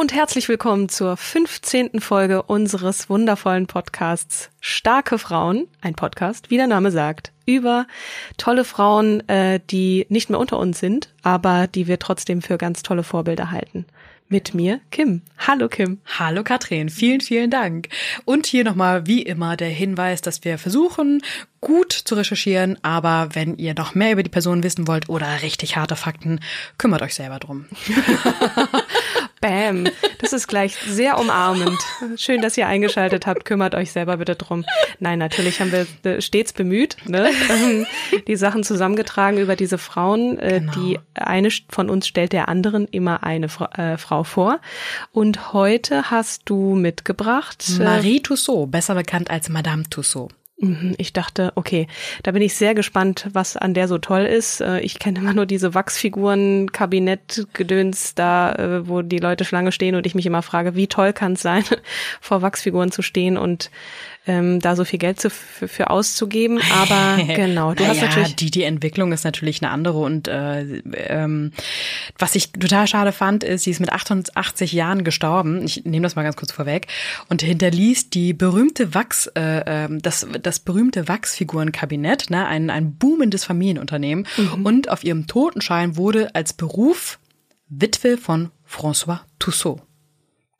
und herzlich willkommen zur 15. Folge unseres wundervollen Podcasts Starke Frauen, ein Podcast, wie der Name sagt, über tolle Frauen, äh, die nicht mehr unter uns sind, aber die wir trotzdem für ganz tolle Vorbilder halten. Mit mir, Kim. Hallo, Kim. Hallo Katrin, vielen, vielen Dank. Und hier nochmal wie immer der Hinweis, dass wir versuchen, gut zu recherchieren, aber wenn ihr noch mehr über die Person wissen wollt oder richtig harte Fakten, kümmert euch selber drum. Bam. Das ist gleich sehr umarmend. Schön, dass ihr eingeschaltet habt. Kümmert euch selber bitte drum. Nein, natürlich haben wir äh, stets bemüht, ne? die Sachen zusammengetragen über diese Frauen. Äh, Genau. Die eine von uns stellt der anderen immer eine Fra äh, Frau vor. Und heute hast du mitgebracht. äh, Marie Tussaud, besser bekannt als Madame Tussaud. Mhm, Ich dachte, okay, da bin ich sehr gespannt, was an der so toll ist. Äh, Ich kenne immer nur diese Wachsfiguren, Kabinett-Gedöns da, äh, wo die Leute Schlange stehen und ich mich immer frage, wie toll kann es sein, vor Wachsfiguren zu stehen und ähm, da so viel Geld zu, für, für auszugeben. Aber genau, du hast Naja, natürlich die die Entwicklung ist natürlich eine andere und äh, ähm, was ich total schade fand, ist, sie ist mit 88 Jahren gestorben. Ich nehme das mal ganz kurz vorweg und hinterließ die berühmte Wachs, äh, ähm, das das berühmte Wachsfigurenkabinett, ne, ein ein boomendes Familienunternehmen Mhm. und auf ihrem Totenschein wurde als Beruf Witwe von François Tussaud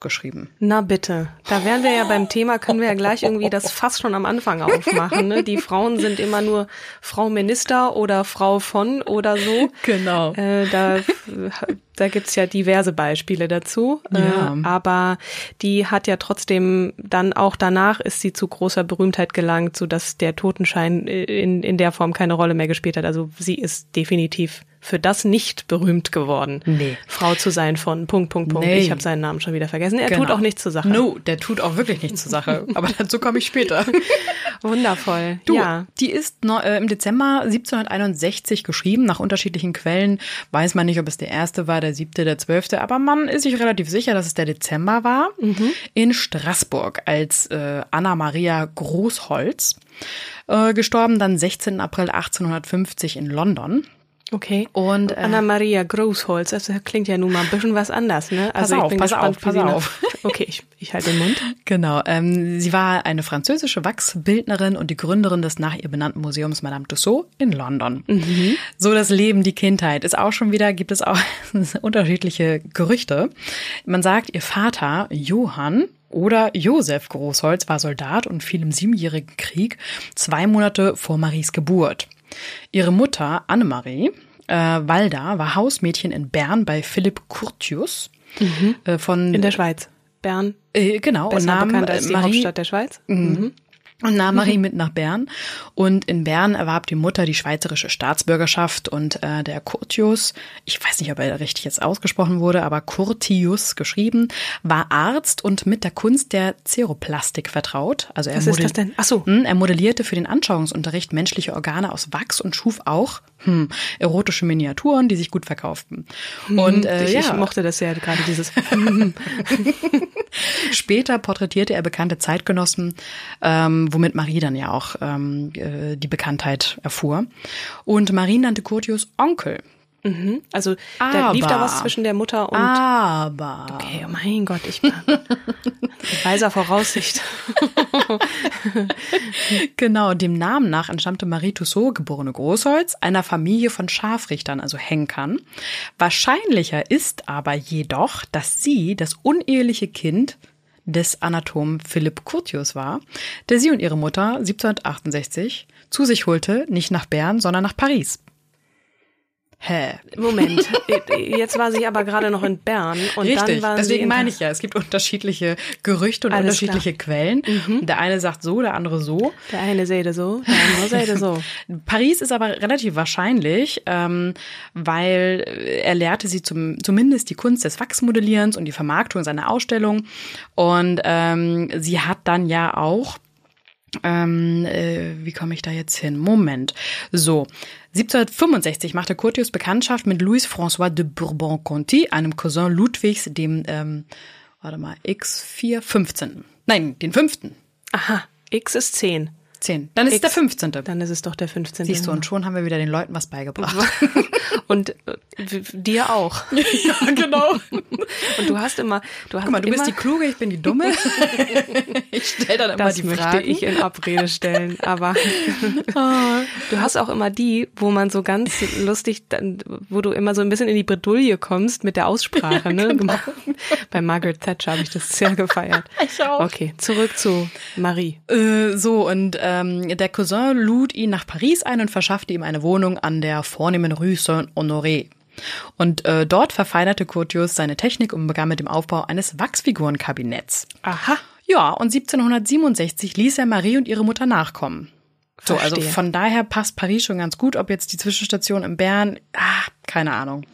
geschrieben. Na bitte, da wären wir ja beim Thema, können wir ja gleich irgendwie das fast schon am Anfang aufmachen. Ne? Die Frauen sind immer nur Frau Minister oder Frau von oder so. Genau. Äh, da da gibt's ja diverse Beispiele dazu. Ja. Äh, aber die hat ja trotzdem dann auch danach ist sie zu großer Berühmtheit gelangt, so dass der Totenschein in, in der Form keine Rolle mehr gespielt hat. Also sie ist definitiv für das nicht berühmt geworden, Nee. Frau zu sein von Punkt, Punkt, Punkt. Nee. Ich habe seinen Namen schon wieder vergessen. Er tut Genau. auch nichts zur Sache. No, der tut auch wirklich nichts zur Sache. Aber dazu komme ich später. Wundervoll. Du, ja. die ist no, äh, im Dezember 1761 geschrieben. Nach unterschiedlichen Quellen weiß man nicht, ob es der erste war, der siebte, der zwölfte, aber man ist sich relativ sicher, dass es der Dezember war. In Straßburg als äh, Anna Maria Großholz. Äh, gestorben dann 16. April 1850 in London. Okay. Und, äh, Anna Maria Großholz, das klingt ja nun mal ein bisschen was anders, ne? Pass Also ich auf, bin pass gespannt, auf, pass auf. Okay, ich, ich halte den Mund. Genau. Ähm, sie war eine französische Wachsbildnerin und die Gründerin des nach ihr benannten Museums Madame Tussauds in London. So das Leben, die Kindheit ist auch schon wieder, gibt es auch unterschiedliche Gerüchte. Man sagt, ihr Vater Johann oder Josef Großholz war Soldat und fiel im Siebenjährigen Krieg zwei Monate vor Maries Geburt. Ihre Mutter Annemarie äh, Walda war Hausmädchen in Bern bei Philipp Curtius. Äh, von In der Schweiz. Bern, äh, genau, und besser nahm bekannt als die Marie, Hauptstadt der Schweiz. Mhm. Und nahm Marie mit nach Bern. Und in Bern erwarb die Mutter die schweizerische Staatsbürgerschaft und äh, der Curtius, ich weiß nicht, ob er richtig jetzt ausgesprochen wurde, aber Curtius geschrieben, war Arzt und mit der Kunst der Zeroplastik vertraut. Also er Was ist das denn? Ach so. Hm, Er modellierte für den Anschauungsunterricht menschliche Organe aus Wachs und schuf auch hm, erotische Miniaturen, die sich gut verkauften. Und äh, ich, ja, ich mochte das ja gerade dieses. Später porträtierte er bekannte Zeitgenossen, ähm, womit Marie dann ja auch ähm, äh, die Bekanntheit erfuhr. Und Marie nannte Curtius Onkel. Mhm. Also da lief da was Aber- zwischen der Mutter und. Aber Okay, oh mein Gott, ich bin mit weiser Voraussicht. genau, dem Namen nach entstammte Marie Tussaud, geborene Großholz, einer Familie von Scharfrichtern, also Henkern. Wahrscheinlicher ist aber jedoch, dass sie das uneheliche Kind des Anatomen Philipp Curtius war, der sie und ihre Mutter 1768 zu sich holte, nicht nach Bern, sondern nach Paris. Hä? Moment, jetzt war sie aber gerade noch in Bern und dann Richtig, waren sie deswegen in meine ich ja, es gibt unterschiedliche Gerüchte und Alles unterschiedliche Quellen. Der eine sagt so, der andere so. Der eine säde so, der andere säde so. Paris ist aber relativ wahrscheinlich, ähm, weil er lehrte sie zum, zumindest die Kunst des Wachsmodellierens und die Vermarktung seiner Ausstellung. Und ähm, sie hat dann ja auch ähm, äh, wie komme ich da jetzt hin? Moment. So, 1765 machte Curtius Bekanntschaft mit Louis François de Bourbon-Conti, einem Cousin Ludwigs, dem, ähm, warte mal, X415. Nein, den fünften. Aha, X ist 10. Zehn. Dann ist es X. der 15. Dann ist es doch der 15. Siehst du, und schon haben wir wieder den Leuten was beigebracht. Und äh, dir auch. ja, genau. Und du hast immer, du hast Guck mal, du immer, bist die Kluge, ich bin die Dumme. ich stelle dann immer das die möchte Fragen. ich in Abrede stellen, aber du hast auch immer die, wo man so ganz lustig, wo du immer so ein bisschen in die Bredouille kommst mit der Aussprache, ne? Bei Margaret Thatcher habe ich das sehr gefeiert. Ich auch. Okay, zurück zu Marie. Äh, so, und ähm, der Cousin lud ihn nach Paris ein und verschaffte ihm eine Wohnung an der vornehmen Rue Saint-Honoré. Und äh, dort verfeinerte Curtius seine Technik und begann mit dem Aufbau eines Wachsfigurenkabinetts. Aha. Ja, und 1767 ließ er Marie und ihre Mutter nachkommen. So, also von daher passt Paris schon ganz gut. Ob jetzt die Zwischenstation in Bern, ah, keine Ahnung.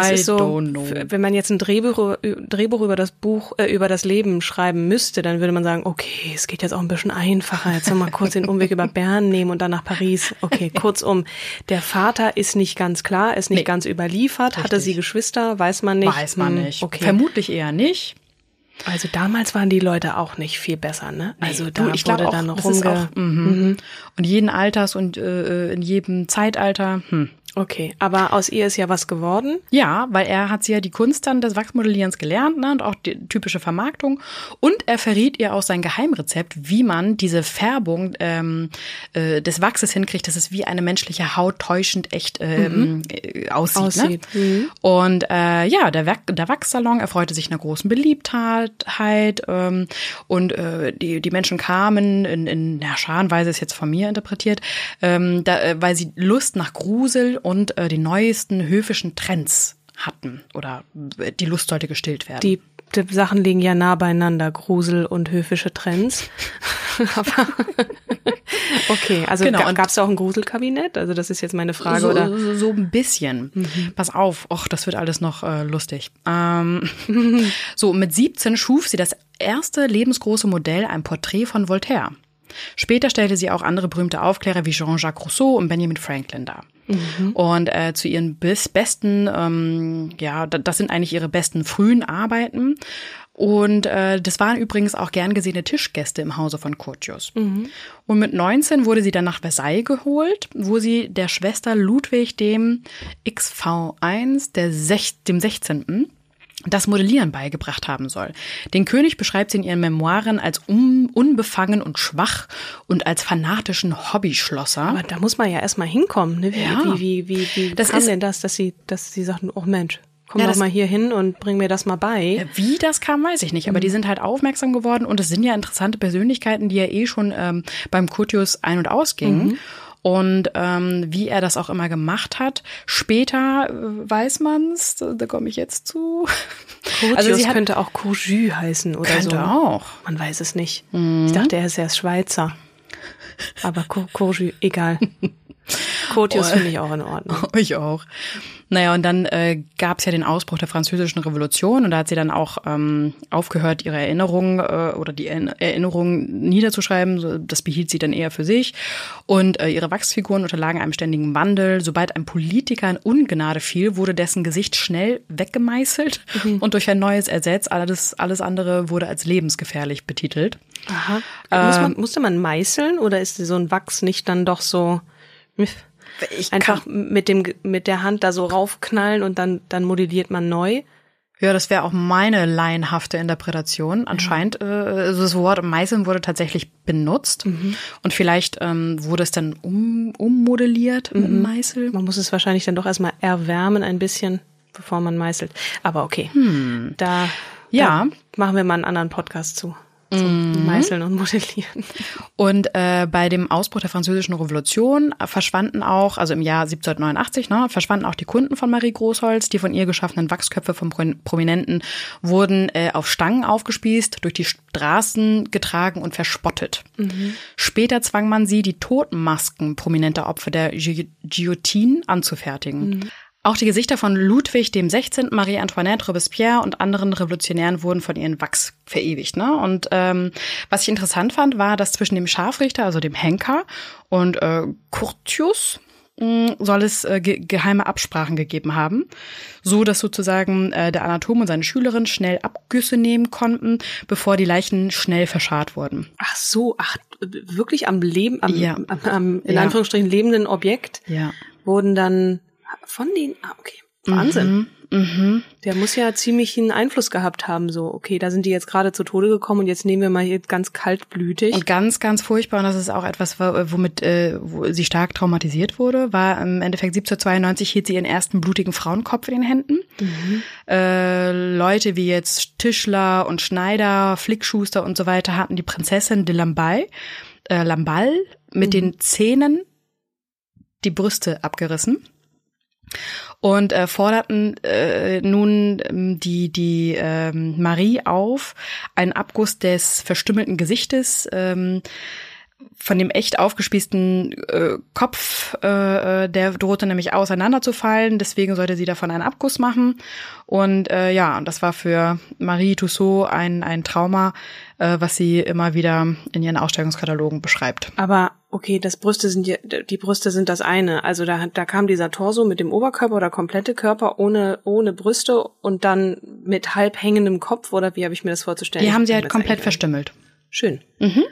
Es I ist so, don't know. f- wenn man jetzt ein Drehbuch, Drehbuch über das Buch, äh, über das Leben schreiben müsste, dann würde man sagen, okay, es geht jetzt auch ein bisschen einfacher. Jetzt noch mal kurz den Umweg über Bern nehmen und dann nach Paris. Okay, kurzum, der Vater ist nicht ganz klar, ist nicht Nee. ganz überliefert. Hatte Richtig. sie Geschwister? Weiß man nicht. Weiß man Hm, nicht. Okay. Vermutlich eher nicht. Also damals waren die Leute auch nicht viel besser, ne? Also da du, ich wurde auch, dann noch rumge... auch, mhm. Und jeden Alters und äh, in jedem Zeitalter. Hm. Okay, aber aus ihr ist ja was geworden. Ja, weil er hat sie ja die Kunst dann des Wachsmodellierens gelernt ne, und auch die typische Vermarktung. Und er verriet ihr auch sein Geheimrezept, wie man diese Färbung ähm, äh, des Wachses hinkriegt, dass es wie eine menschliche Haut täuschend echt ähm, äh, aussieht. Aussieht, Ne? Und äh, ja, der, Wach der Wachssalon erfreute sich einer großen Beliebtheit ähm, und äh, die, die Menschen kamen in, in ja, Scharenweise ist jetzt von mir interpretiert, ähm, da, äh, weil sie Lust nach Grusel und äh, den neuesten höfischen Trends hatten oder äh, die Lust sollte gestillt werden. Die, die Sachen liegen ja nah beieinander, Grusel und höfische Trends. Aber okay, also Genau, gab es auch ein Gruselkabinett? Also das ist jetzt meine Frage, so, oder? so, so ein bisschen. Pass auf, och, das wird alles noch äh, lustig. Ähm, so, mit 17 schuf sie das erste lebensgroße Modell, ein Porträt von Voltaire. Später stellte sie auch andere berühmte Aufklärer wie Jean-Jacques Rousseau und Benjamin Franklin dar. Und äh, zu ihren bis besten, ähm, ja, da- das sind eigentlich ihre besten frühen Arbeiten. Und äh, das waren übrigens auch gern gesehene Tischgäste im Hause von Curtius. Und mit 19 wurde sie dann nach Versailles geholt, wo sie der Schwester Ludwig dem XV1, der sech, dem 16., das Modellieren beigebracht haben soll. Den König beschreibt sie in ihren Memoiren als un unbefangen und schwach und als fanatischen Hobbyschlosser. Aber da muss man ja erstmal hinkommen. Ne? Wie, Ja. wie, wie, wie, wie Das kam ist- denn das, dass sie, dass sie sagten, oh Mensch, komm Ja, doch mal hier hin und bring mir das mal bei. Wie das kam, weiß ich nicht. Aber die sind halt aufmerksam geworden und es sind ja interessante Persönlichkeiten, die ja eh schon ähm, beim Curtius ein- und ausgingen. Und ähm, wie er das auch immer gemacht hat. Später äh, weiß man's, da, da komme ich jetzt zu. Curtius also sie hat, könnte auch Courjus heißen oder könnte so. auch. Man weiß es nicht. Ich dachte, er ist erst Schweizer. Aber Cour- Courjus, egal. Curtius finde ich auch in Ordnung. Ich auch. Naja, und dann äh, gab es ja den Ausbruch der Französischen Revolution und da hat sie dann auch ähm, aufgehört, ihre Erinnerungen äh, oder die Erinner- Erinnerungen niederzuschreiben. Das behielt sie dann eher für sich. Und äh, ihre Wachsfiguren unterlagen einem ständigen Wandel. Sobald ein Politiker in Ungnade fiel, wurde dessen Gesicht schnell weggemeißelt und durch ein neues ersetzt. Alles, alles andere wurde als lebensgefährlich betitelt. Aha. Muss man, musste man meißeln oder ist so ein Wachs nicht dann doch so? Ich Einfach mit dem mit der Hand da so raufknallen und dann dann modelliert man neu. Ja, das wäre auch meine laienhafte Interpretation. Anscheinend, äh, also das Wort Meißeln wurde tatsächlich benutzt und vielleicht ähm, wurde es dann um, ummodelliert mit dem Meißel. Man muss es wahrscheinlich dann doch erstmal erwärmen ein bisschen, bevor man meißelt. Aber okay. Da, Ja. da machen wir mal einen anderen Podcast zu. Zum Meißeln und Modellieren. Und äh, bei dem Ausbruch der Französischen Revolution verschwanden auch, also im Jahr 1789, ne, verschwanden auch die Kunden von Marie Großholz. Die von ihr geschaffenen Wachsköpfe von Pro- Prominenten wurden äh, auf Stangen aufgespießt, durch die Straßen getragen und verspottet. Später zwang man sie, die Totenmasken prominenter Opfer der Gu- Guillotine anzufertigen. Auch die Gesichter von Ludwig dem 16., Marie Antoinette, Robespierre und anderen Revolutionären wurden von ihren Wachs verewigt. Ne? Und ähm, was ich interessant fand, war, dass zwischen dem Scharfrichter, also dem Henker, und äh, Curtius mh, soll es äh, ge geheime Absprachen gegeben haben, so dass sozusagen äh, der Anatom und seine Schülerin schnell Abgüsse nehmen konnten, bevor die Leichen schnell verscharrt wurden. Ach so, ach, wirklich am Leben, am, Ja. am, am in Ja. Anführungsstrichen lebenden Objekt Ja. wurden dann von den, ah, okay, Wahnsinn. Mhm. Der muss ja ziemlich einen Einfluss gehabt haben, so, okay, da sind die jetzt gerade zu Tode gekommen und jetzt nehmen wir mal hier ganz kaltblütig. Und ganz, ganz furchtbar, und das ist auch etwas, wo- womit äh, wo sie stark traumatisiert wurde, war im Endeffekt 1792 hielt sie ihren ersten blutigen Frauenkopf in den Händen. Äh, Leute wie jetzt Tischler und Schneider, Flickschuster und so weiter hatten die Prinzessin de Lamballe, äh, Lamballe mit den Zähnen die Brüste abgerissen und äh, forderten äh, nun ähm, die die ähm, Marie auf, einen Abguss des verstümmelten Gesichtes ähm, von dem echt aufgespießten äh, Kopf, äh, äh, der drohte nämlich auseinanderzufallen, deswegen sollte sie davon einen Abguss machen. Und äh, ja, und das war für Marie Tussaud ein, ein Trauma, äh, was sie immer wieder in ihren Ausstellungskatalogen beschreibt. Aber okay, das Brüste sind die, die Brüste sind das eine. Also da, da kam dieser Torso mit dem Oberkörper oder komplette Körper ohne ohne Brüste und dann mit halb hängendem Kopf oder wie habe ich mir das vorzustellen? Die haben sie halt komplett verstümmelt. Schön. Mhm.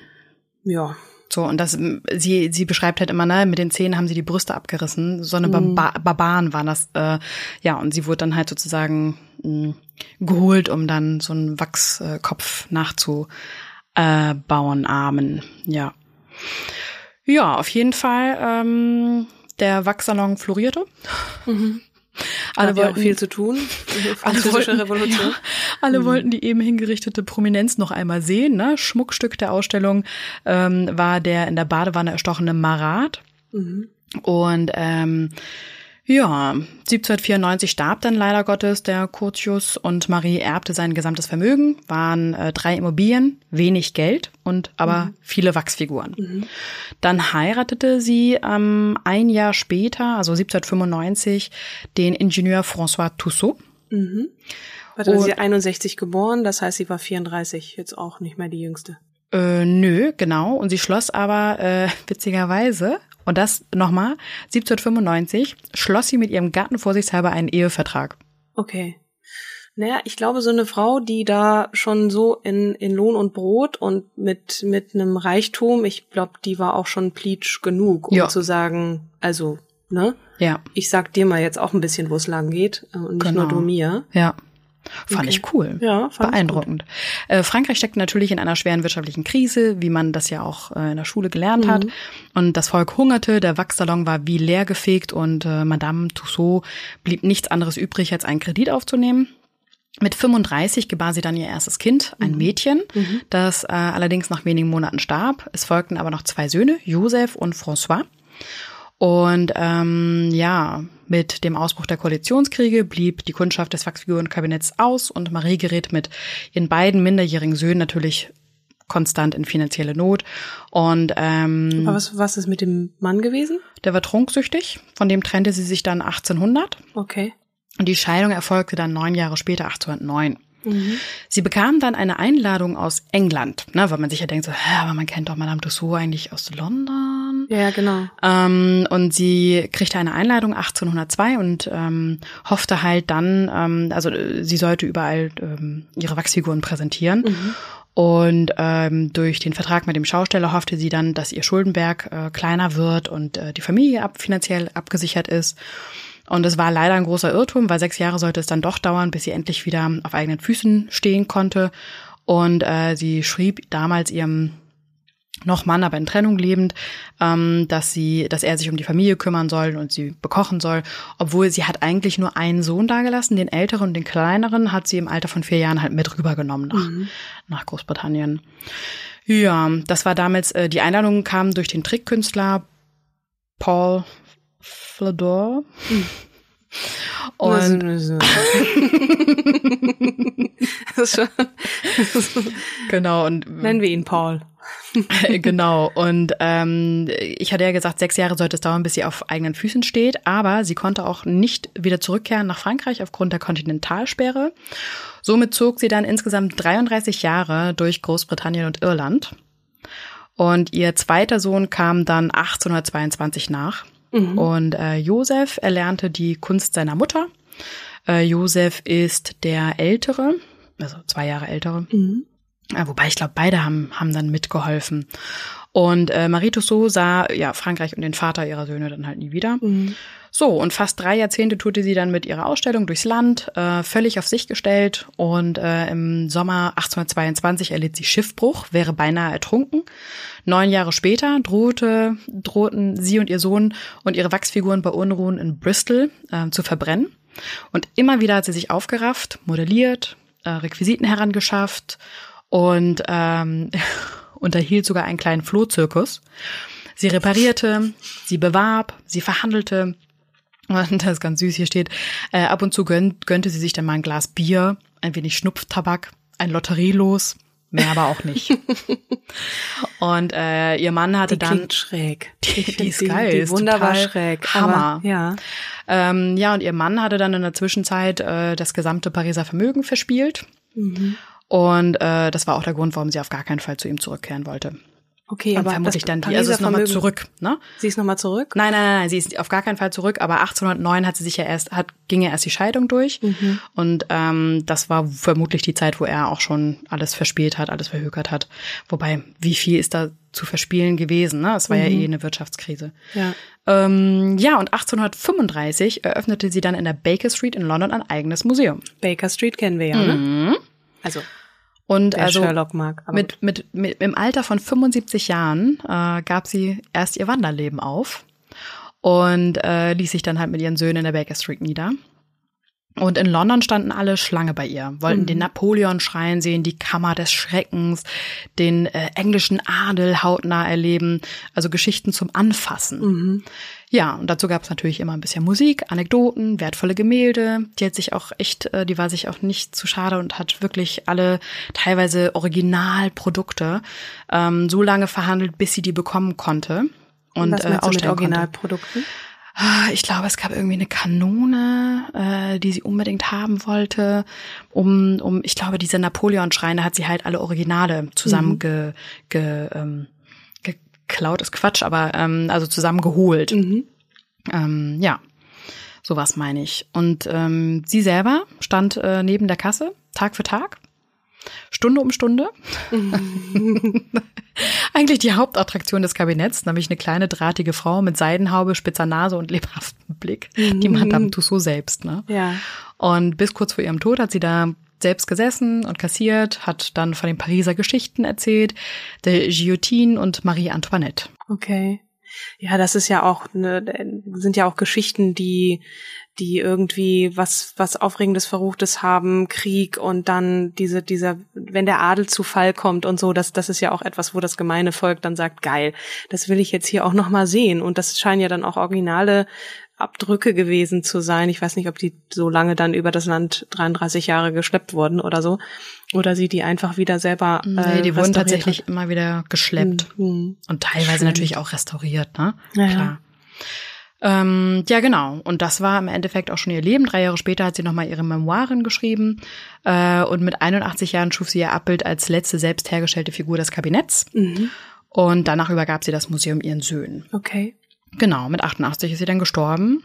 Ja. So, und das, sie, sie beschreibt halt immer, ne, mit den Zähnen haben sie die Brüste abgerissen. So eine Mhm. Barba Barbaren waren das, äh, ja, und sie wurde dann halt sozusagen mh, geholt, um dann so einen Wachskopf nachzubauen, äh, Armen, ja. Ja, auf jeden Fall, ähm, der Wachssalon florierte. Alle Alle auch wollten viel zu tun. Französische Revolution. Ja, alle wollten die eben hingerichtete Prominenz noch einmal sehen. Ne? Schmuckstück der Ausstellung ähm, war der in der Badewanne erstochene Marat. Und ähm, ja, 1794 starb dann leider Gottes der Curtius und Marie erbte sein gesamtes Vermögen, waren äh, drei Immobilien, wenig Geld und aber viele Wachsfiguren. Dann heiratete sie ähm, ein Jahr später, also 1795, den Ingenieur François Tussaud. Warte, Und- sie 61 geboren, das heißt, sie war 34, jetzt auch nicht mehr die jüngste. Äh, nö, genau. Und sie schloss aber äh, witzigerweise, und das nochmal, 1795 schloss sie mit ihrem Gatten vorsichtshalber einen Ehevertrag. Okay. Naja, ich glaube, so eine Frau, die da schon so in, in Lohn und Brot und mit, mit einem Reichtum, ich glaube, die war auch schon pleatsch genug, um Ja. zu sagen, also, ne? Ja, Ich sag dir mal jetzt auch ein bisschen, wo es lang geht äh, und nicht Genau. nur du mir. ja. Fand Okay. ich cool. Ja, fand ich Beeindruckend. Äh, Frankreich steckt natürlich in einer schweren wirtschaftlichen Krise, wie man das ja auch äh, in der Schule gelernt hat. Mhm. Und das Volk hungerte, der Wachssalon war wie leergefegt und äh, Madame Tussaud blieb nichts anderes übrig, als einen Kredit aufzunehmen. Mit 35 gebar sie dann ihr erstes Kind, Mhm. ein Mädchen, das äh, allerdings nach wenigen Monaten starb. Es folgten aber noch zwei Söhne, Joseph und François. Und ähm, ja, mit dem Ausbruch der Koalitionskriege blieb die Kundschaft des Wachsfigurenkabinetts aus und Marie gerät mit ihren beiden minderjährigen Söhnen natürlich konstant in finanzielle Not. Und ähm, Aber was, was ist mit dem Mann gewesen? der war trunksüchtig, von dem trennte sie sich dann 1800 Okay. und die Scheidung erfolgte dann neun Jahre später, 1809. Sie bekam dann eine Einladung aus England, ne, weil man sich ja denkt so, hä, aber man kennt doch Madame Tussaud eigentlich aus London. Ja, ja, genau. Ähm, und sie kriegte eine Einladung 1802 und ähm, hoffte halt dann, ähm, also äh, sie sollte überall ähm, ihre Wachsfiguren präsentieren. Und ähm, durch den Vertrag mit dem Schausteller hoffte sie dann, dass ihr Schuldenberg äh, kleiner wird und äh, die Familie ab, finanziell abgesichert ist. Und es war leider ein großer Irrtum, weil sechs Jahre sollte es dann doch dauern, bis sie endlich wieder auf eigenen Füßen stehen konnte. Und äh, sie schrieb damals ihrem noch Mann, aber in Trennung lebend, ähm, dass sie, dass er sich um die Familie kümmern soll und sie bekochen soll, obwohl sie hat eigentlich nur einen Sohn dagelassen, den älteren und den kleineren hat sie im Alter von vier Jahren halt mit rübergenommen nach, mhm. nach Großbritannien. Ja, das war damals, äh, die Einladung kam durch den Trickkünstler Paul Flador. Mhm. Und genau und nennen wir ihn Paul. genau. Und ähm, ich hatte ja gesagt, sechs Jahre sollte es dauern, bis sie auf eigenen Füßen steht. Aber sie konnte auch nicht wieder zurückkehren nach Frankreich aufgrund der Kontinentalsperre. Somit zog sie dann insgesamt 33 Jahre durch Großbritannien und Irland. Und ihr zweiter Sohn kam dann 1822 nach. Mhm. Und äh, Josef erlernte die Kunst seiner Mutter. Äh, Josef ist der Ältere, also zwei Jahre ältere. Mhm. Ja, wobei ich glaube, beide haben, haben dann mitgeholfen. Und äh, Marie Tussaud sah ja Frankreich und den Vater ihrer Söhne dann halt nie wieder. Mhm. So, und fast drei Jahrzehnte tourte sie dann mit ihrer Ausstellung durchs Land, äh, völlig auf sich gestellt. Und äh, im Sommer 1822 erlitt sie Schiffbruch, wäre beinahe ertrunken. Neun Jahre später drohte, drohten sie und ihr Sohn und ihre Wachsfiguren bei Unruhen in Bristol äh, zu verbrennen. Und immer wieder hat sie sich aufgerafft, modelliert, äh, Requisiten herangeschafft und ähm, unterhielt sogar einen kleinen Flohzirkus. Sie reparierte, sie bewarb, sie verhandelte. Und das ist ganz süß, hier steht, äh, ab und zu gönnt, gönnte sie sich dann mal ein Glas Bier, ein wenig Schnupftabak, ein Lotterielos, mehr aber auch nicht. und äh, ihr Mann hatte die dann schräg. Die, die ist geil, die, ist wunderbar schräg. Hammer. Aber, ja. Ähm, ja, und ihr Mann hatte dann in der Zwischenzeit äh, das gesamte Pariser Vermögen verspielt. Mhm. Und äh, das war auch der Grund, warum sie auf gar keinen Fall zu ihm zurückkehren wollte. Okay, aber vermutlich dann die, also ist nochmal zurück, ne? Sie ist nochmal zurück? Nein, nein, nein, sie ist auf gar keinen Fall zurück, aber 1809 hat sie sich ja erst, hat, ging ja erst die Scheidung durch. Mhm. Und ähm, das war vermutlich die Zeit, wo er auch schon alles verspielt hat, alles verhökert hat. Wobei, wie viel ist da zu verspielen gewesen, ne? Es war mhm. ja eh eine Wirtschaftskrise. Ja. Ähm, ja, und 1835 eröffnete sie dann in der Baker Street in London ein eigenes Museum. Baker Street kennen wir ja, ne? Mhm. Also und Der also Sherlock mag. mit, mit, mit, im Alter von 75 Jahren äh, gab sie erst ihr Wanderleben auf und äh, ließ sich dann halt mit ihren Söhnen in der Baker Street nieder. Und in London standen alle Schlange bei ihr, wollten Mhm. den Napoleon-Schrein sehen, die Kammer des Schreckens, den äh, englischen Adel hautnah erleben, also Geschichten zum Anfassen. Mhm. Ja, und dazu gab es natürlich immer ein bisschen Musik, Anekdoten, wertvolle Gemälde. Die hat sich auch echt, äh, die war sich auch nicht zu schade und hat wirklich alle teilweise Originalprodukte ähm, so lange verhandelt, bis sie die bekommen konnte. Und Was äh, du mit ausstellen konnte. Ah, Ich glaube, es gab irgendwie eine Kanone, äh, die sie unbedingt haben wollte. Um, um, ich glaube, diese Napoleon-Schreine hat sie halt alle Originale zusammen ge, ge, ähm, geklaut, ist Quatsch, aber ähm, also zusammengeholt. Mhm. Ähm, ja, sowas meine ich. Und ähm, sie selber stand äh, neben der Kasse, Tag für Tag, Stunde um Stunde. Eigentlich die Hauptattraktion des Kabinetts, nämlich eine kleine drahtige Frau mit Seidenhaube, spitzer Nase und lebhaftem Blick, die Madame Tussaud selbst. Ne? Ja. Und bis kurz vor ihrem Tod hat sie da selbst gesessen und kassiert, hat dann von den Pariser Geschichten erzählt, der Guillotine und Marie Antoinette. Okay. Ja, das ist ja auch ne, sind ja auch Geschichten, die die irgendwie was was aufregendes Verruchtes haben, Krieg und dann diese dieser wenn der Adel zu Fall kommt und so, das das ist ja auch etwas, wo das gemeine Volk dann sagt, geil, das will ich jetzt hier auch noch mal sehen und das scheinen ja dann auch originale Abdrücke gewesen zu sein. Ich weiß nicht, ob die so lange dann über das Land 33 Jahre geschleppt wurden oder so. Oder sie die einfach wieder selber. Nee, äh, die wurden tatsächlich immer wieder geschleppt. hat. Mhm. Und teilweise Schön. natürlich auch restauriert, ne? Ja, ja. Ähm, ja, genau. Und das war im Endeffekt auch schon ihr Leben. Drei Jahre später hat sie nochmal ihre Memoiren geschrieben. Äh, und mit 81 Jahren schuf sie ihr Abbild als letzte selbst hergestellte Figur des Kabinetts. Mhm. Und danach übergab sie das Museum ihren Söhnen. Okay. Genau, mit 88 ist sie dann gestorben.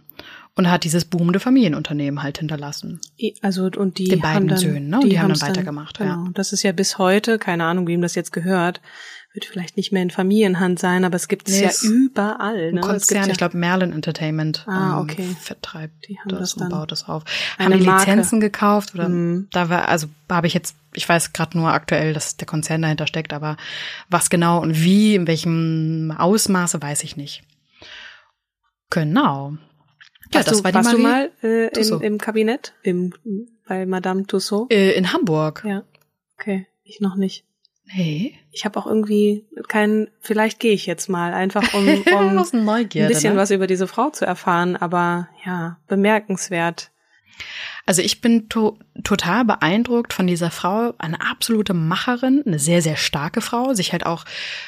Und hat dieses boomende Familienunternehmen halt hinterlassen. Also und die Den beiden dann, Söhnen, ne? Und die haben dann weitergemacht, ja. Genau. Das ist ja bis heute, keine Ahnung, wem das jetzt gehört, wird vielleicht nicht mehr in Familienhand sein, aber es gibt es Nee, ja überall. Ne? Konzern, ja, ich glaube Merlin Entertainment, Ah, ähm, okay. vertreibt Die haben das, das und baut das auf. Haben die Marke. Lizenzen gekauft oder Mhm. da war, also habe ich jetzt, ich weiß gerade nur aktuell, dass der Konzern dahinter steckt, aber was genau und wie, in welchem Ausmaße, weiß ich nicht. Genau. Ja, warst das du, war die warst du Marie mal äh, im, im Kabinett im, bei Madame Tussaud? äh, in Hamburg. Ja. Okay, ich noch nicht. Hey. Ich habe auch irgendwie keinen, vielleicht gehe ich jetzt mal, einfach um, um ein bisschen ne? was über diese Frau zu erfahren, aber ja, bemerkenswert. Also ich bin to total beeindruckt von dieser Frau, eine absolute Macherin, eine sehr, sehr starke Frau, sich halt auch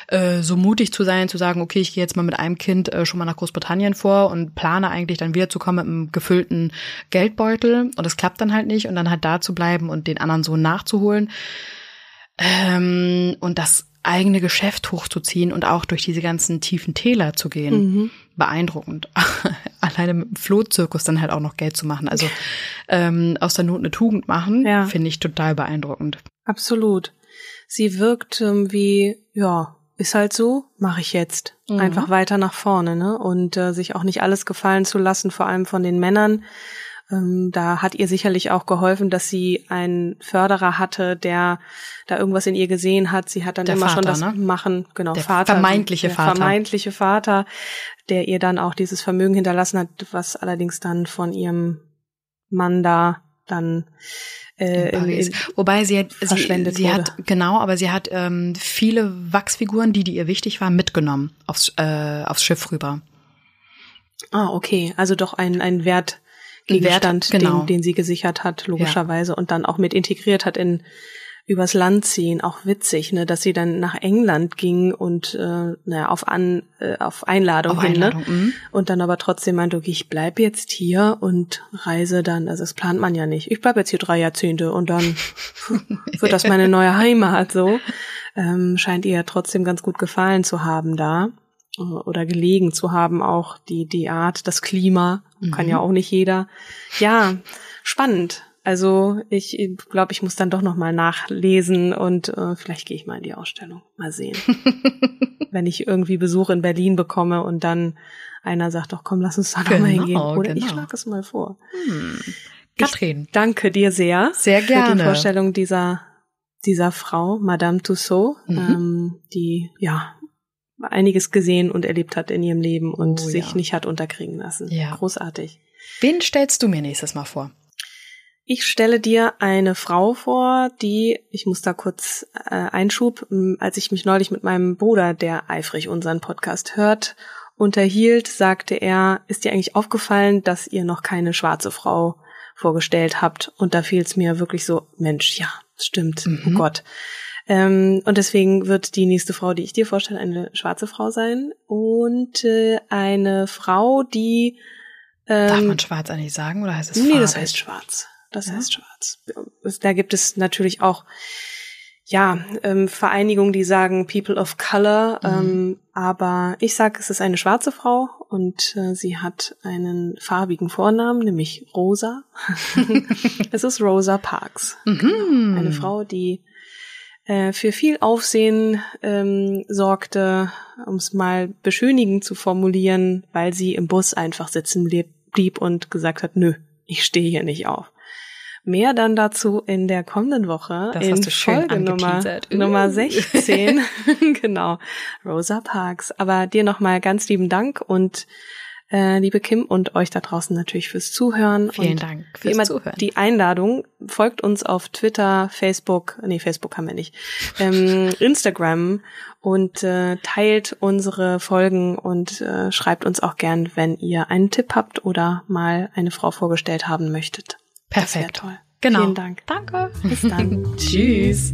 äh, so mutig zu sein, zu sagen, okay, ich gehe jetzt mal mit einem Kind äh, schon mal nach Großbritannien vor und plane eigentlich dann wiederzukommen mit einem gefüllten Geldbeutel und es klappt dann halt nicht und dann halt da zu bleiben und den anderen Sohn nachzuholen ähm, und das eigene Geschäft hochzuziehen und auch durch diese ganzen tiefen Täler zu gehen. Mhm. Beeindruckend. Alleine mit dem Flohzirkus dann halt auch noch Geld zu machen. Also ähm, aus der Not eine Tugend machen, Ja. finde ich total beeindruckend. Absolut. Sie wirkt ähm, wie, ja, ist halt so, mache ich jetzt. Mhm. Einfach weiter nach vorne, ne? Und äh, sich auch nicht alles gefallen zu lassen, vor allem von den Männern. Ähm, da hat ihr sicherlich auch geholfen, dass sie einen Förderer hatte, der da irgendwas in ihr gesehen hat. Sie hat dann Der immer schon Vater, das ne? Machen, genau, Der Vater. vermeintliche der Vater. vermeintliche Vater, der ihr dann auch dieses Vermögen hinterlassen hat, was allerdings dann von ihrem Mann da dann äh, in in, in, Wobei sie hat, sie, verschwendet sie hat genau, aber sie hat ähm, viele Wachsfiguren, die, die ihr wichtig waren, mitgenommen aufs, äh, aufs Schiff rüber. Ah, okay. Also doch ein, ein Wertgegenstand, Wert, genau. den, den sie gesichert hat, logischerweise, und dann auch mit integriert hat in übers Land ziehen. Auch witzig, ne, dass sie dann nach England ging und äh, naja, auf an äh, auf Einladung Auf hin, Einladung, ne? Und dann aber trotzdem meinte, okay, ich bleib jetzt hier und reise dann. Also das plant man ja nicht. Ich bleib jetzt hier drei Jahrzehnte und dann wird das meine neue Heimat so. Ähm, scheint ihr ja trotzdem ganz gut gefallen zu haben da oder gelegen zu haben auch die die Art, das Klima kann Mhm. ja auch nicht jeder. Ja, spannend. Also ich glaube, ich muss dann doch noch mal nachlesen und äh, vielleicht gehe ich mal in die Ausstellung. Mal sehen. Wenn ich irgendwie Besuch in Berlin bekomme und dann einer sagt, doch komm, lass uns da noch mal Genau, hingehen. Oder ich genau. schlage es mal vor. Hm. Katrin. Danke dir sehr. Sehr Für die gerne. Vorstellung dieser, dieser Frau, Madame Tussaud, Mhm. ähm, die, ja, einiges gesehen und erlebt hat in ihrem Leben und Oh, sich ja. nicht hat unterkriegen lassen. Ja. Großartig. Wen stellst du mir nächstes Mal vor? Ich stelle dir eine Frau vor, die, ich muss da kurz äh, Einschub, als ich mich neulich mit meinem Bruder, der eifrig unseren Podcast hört, unterhielt, sagte er, ist dir eigentlich aufgefallen, dass ihr noch keine schwarze Frau vorgestellt habt? Und da fiel es mir wirklich so, Mensch, ja, stimmt, oh Mhm. Gott. Ähm, und deswegen wird die nächste Frau, die ich dir vorstelle, eine schwarze Frau sein und äh, eine Frau, die Darf ähm, man schwarz eigentlich sagen oder heißt es Nee, das farbig? heißt schwarz. Das Ja? heißt schwarz. Es- Da gibt es natürlich auch ja ähm, Vereinigungen, die sagen People of Color, Mhm. ähm, aber ich sage, es ist eine schwarze Frau und äh, sie hat einen farbigen Vornamen, nämlich Rosa. es ist Rosa Parks. Mhm. Eine Frau, die äh, für viel Aufsehen ähm, sorgte, um es mal beschönigend zu formulieren, weil sie im Bus einfach sitzen blieb, und gesagt hat, nö, ich stehe hier nicht auf. Mehr dann dazu in der kommenden Woche Das in Folge Nummer. Uh. Nummer 16. genau, Rosa Parks. Aber dir nochmal ganz lieben Dank und äh, liebe Kim und euch da draußen natürlich fürs Zuhören. Vielen und Dank wie fürs immer Zuhören. die Einladung, folgt uns auf Twitter, Facebook, nee, Facebook haben wir nicht, ähm, Instagram und äh, teilt unsere Folgen und äh, schreibt uns auch gern, wenn ihr einen Tipp habt oder mal eine Frau vorgestellt haben möchtet. Das Perfekt. toll. Genau. Vielen Dank. Danke. Bis dann. Tschüss.